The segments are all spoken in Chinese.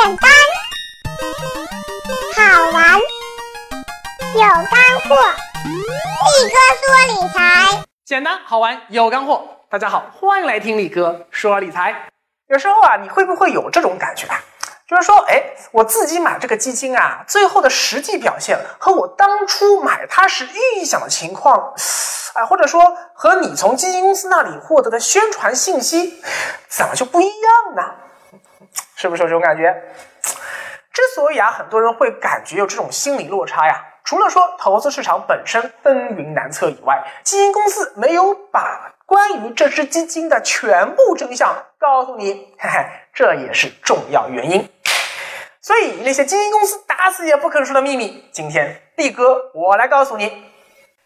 简单、好玩、有干货。力哥说理财，简单好玩有干货。大家好，欢迎来听力哥说理财。有时候啊，你会不会有这种感觉啊？就是说，哎，我自己买这个基金啊，最后的实际表现和我当初买它时预想的情况，啊，或者说和你从基金公司那里获得的宣传信息，怎么就不一样呢？是不是有这种感觉？之所以啊，很多人会感觉有这种心理落差呀，除了说投资市场本身风云难测以外，基金公司没有把关于这只基金的全部真相告诉你，嘿嘿，这也是重要原因。所以那些基金公司打死也不肯说的秘密，今天力哥我来告诉你。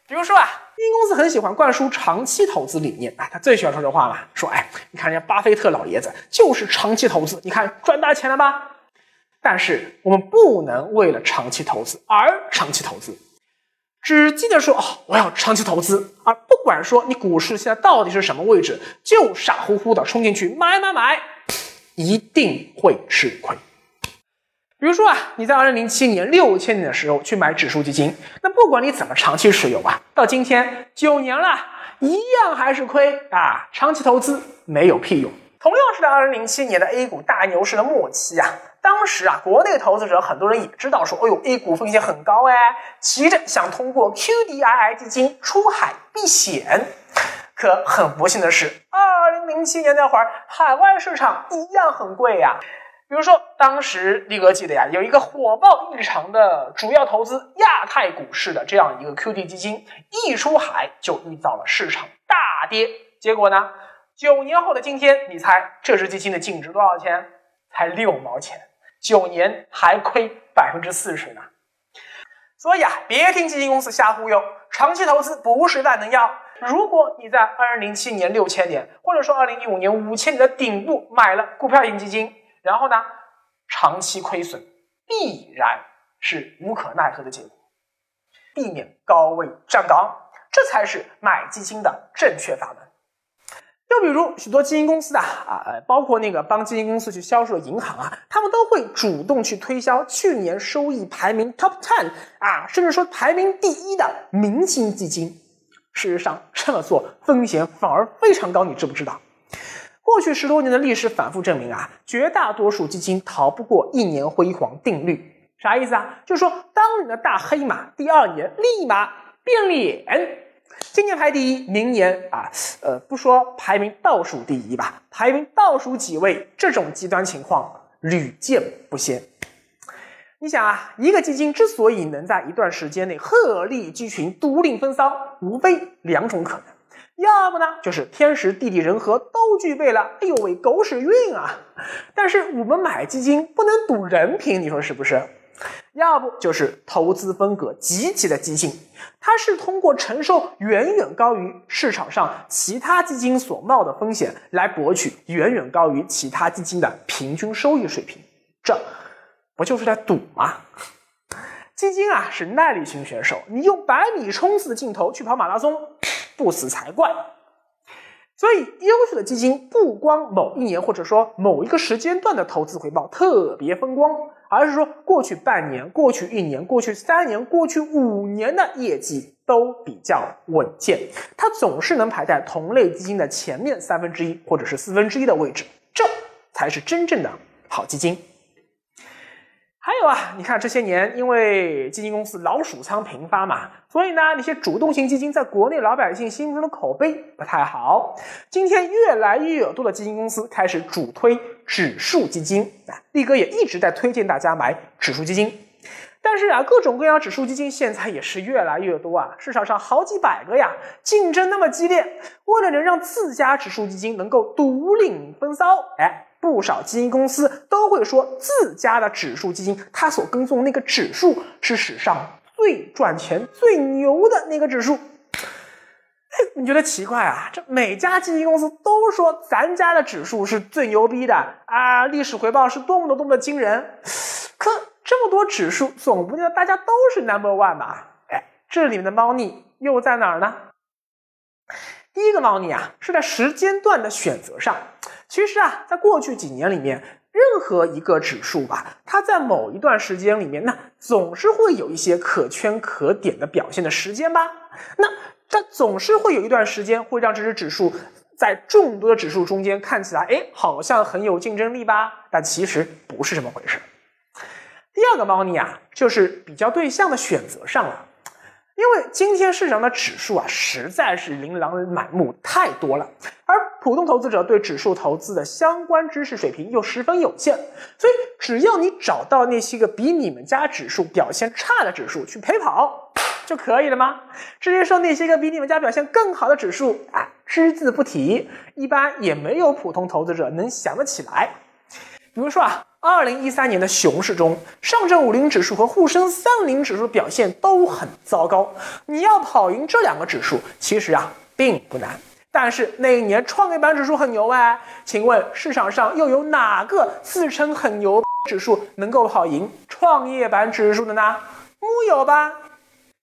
比如说啊，基金公司很喜欢灌输长期投资理念啊，他最喜欢说这话了，说哎，你看人家巴菲特老爷子就是长期投资，你看赚大钱了吧？但是我们不能为了长期投资而长期投资，只记得说哦，我要长期投资，而不管说你股市现在到底是什么位置，就傻乎乎的冲进去买买买，一定会吃亏。比如说啊，你在二零零七年六千年的时候去买指数基金，那不管你怎么长期持有啊，到今天九年了，一样还是亏啊！长期投资没有屁用。同样是在二零零七年的 A 股大牛市的末期啊，当时啊，国内投资者很多人也知道说，哎呦，A 股风险很高哎，急着想通过 QDII 基金出海避险。可很不幸的是，二零零七年那会儿，海外市场一样很贵呀。比如说，当时力哥记得呀，有一个火爆异常的主要投资亚太股市的这样一个 QD 基金，一出海就遇到了市场大跌。结果呢，九年后的今天，你猜这只基金的净值多少钱？才六毛钱，九年还亏百分之四十呢。所以啊，别听基金公司瞎忽悠，长期投资不是万能药。如果你在二零零七年六千点，或者说二零一五年五千点的顶部买了股票型基金。然后呢，长期亏损必然是无可奈何的结果。避免高位站岗，这才是买基金的正确法门。又比如许多基金公司啊啊，包括那个帮基金公司去销售的银行啊，他们都会主动去推销去年收益排名 top ten 啊，甚至说排名第一的明星基金。事实上，这么做风险反而非常高，你知不知道？过去十多年的历史反复证明啊，绝大多数基金逃不过一年辉煌定律。啥意思啊？就是说，当你的大黑马，第二年立马变脸。今年排第一，明年啊，呃，不说排名倒数第一吧，排名倒数几位，这种极端情况屡见不鲜。你想啊，一个基金之所以能在一段时间内鹤立鸡群、独领风骚，无非两种可能。要不呢，就是天时地利人和都具备了，哎呦喂，狗屎运啊！但是我们买基金不能赌人品，你说是不是？要不就是投资风格极其的激进，它是通过承受远远高于市场上其他基金所冒的风险，来博取远远高于其他基金的平均收益水平，这不就是在赌吗？基金啊是耐力型选手，你用百米冲刺的劲头去跑马拉松。不死才怪！所以，优秀的基金不光某一年或者说某一个时间段的投资回报特别风光，而是说过去半年、过去一年、过去三年、过去五年的业绩都比较稳健，它总是能排在同类基金的前面三分之一或者是四分之一的位置，这才是真正的好基金。还有啊，你看这些年，因为基金公司老鼠仓频发嘛，所以呢，那些主动型基金在国内老百姓心中的口碑不太好。今天越来越多的基金公司开始主推指数基金啊，力哥也一直在推荐大家买指数基金。但是啊，各种各样指数基金现在也是越来越多啊，市场上好几百个呀，竞争那么激烈，为了能让自家指数基金能够独领风骚，哎。不少基金公司都会说自家的指数基金，它所跟踪那个指数是史上最赚钱、最牛的那个指数。哎，你觉得奇怪啊？这每家基金公司都说咱家的指数是最牛逼的啊，历史回报是多么的多么的惊人。可这么多指数，总不见得大家都是 number one 吧？哎，这里面的猫腻又在哪儿呢？第一个猫腻啊，是在时间段的选择上。其实啊，在过去几年里面，任何一个指数吧，它在某一段时间里面，那总是会有一些可圈可点的表现的时间吧。那它总是会有一段时间会让这只指数在众多的指数中间看起来，哎，好像很有竞争力吧？但其实不是这么回事。第二个猫腻啊，就是比较对象的选择上了。因为今天市场的指数啊，实在是琳琅满目，太多了，而普通投资者对指数投资的相关知识水平又十分有限，所以只要你找到那些个比你们家指数表现差的指数去陪跑就可以了吗？至于说那些个比你们家表现更好的指数啊，只字不提，一般也没有普通投资者能想得起来。比如说啊。二零一三年的熊市中，上证五零指数和沪深三零指数表现都很糟糕。你要跑赢这两个指数，其实啊并不难。但是那一年创业板指数很牛哎，请问市场上又有哪个自称很牛指数能够跑赢创业板指数的呢？木有吧？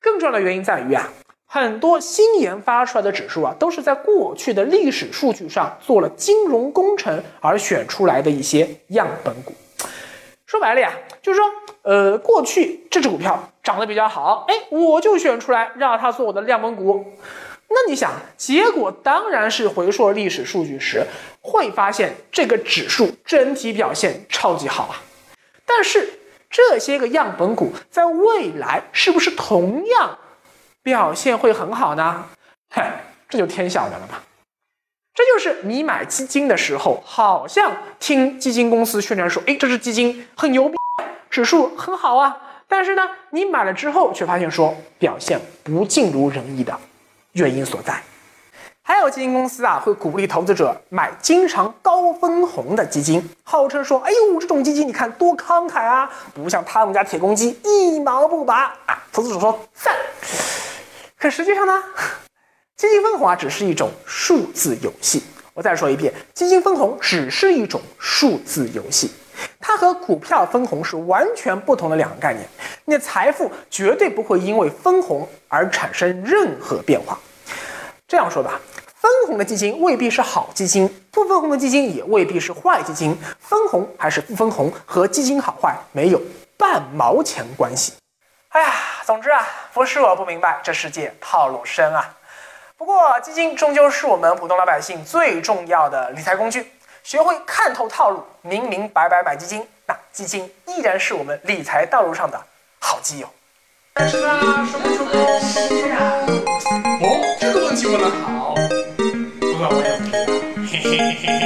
更重要的原因在于啊。很多新研发出来的指数啊，都是在过去的历史数据上做了金融工程而选出来的一些样本股。说白了呀，就是说，呃，过去这只股票涨得比较好，哎，我就选出来让它做我的样本股。那你想，结果当然是回溯历史数据时，会发现这个指数整体表现超级好啊。但是这些个样本股在未来是不是同样？表现会很好呢，嗨，这就天晓得了吧。这就是你买基金的时候，好像听基金公司宣传说，哎，这只基金很牛逼，指数很好啊。但是呢，你买了之后却发现说表现不尽如人意的原因所在。还有基金公司啊，会鼓励投资者买经常高分红的基金，号称说，哎呦，这种基金你看多慷慨啊，不像他们家铁公鸡一毛不拔啊。投资者说赞。可实际上呢，基金分红啊，只是一种数字游戏。我再说一遍，基金分红只是一种数字游戏，它和股票分红是完全不同的两个概念。你的财富绝对不会因为分红而产生任何变化。这样说吧，分红的基金未必是好基金，不分红的基金也未必是坏基金。分红还是不分红，和基金好坏没有半毛钱关系。哎呀，总之啊，不是我不明白，这世界套路深啊。不过基金终究是我们普通老百姓最重要的理财工具，学会看透套路，明明白白买基金，那基金依然是我们理财道路上的基友。吃啊，什么时候吃啊？哦，这个问题问得好，不过我也不知道。嘿嘿嘿嘿。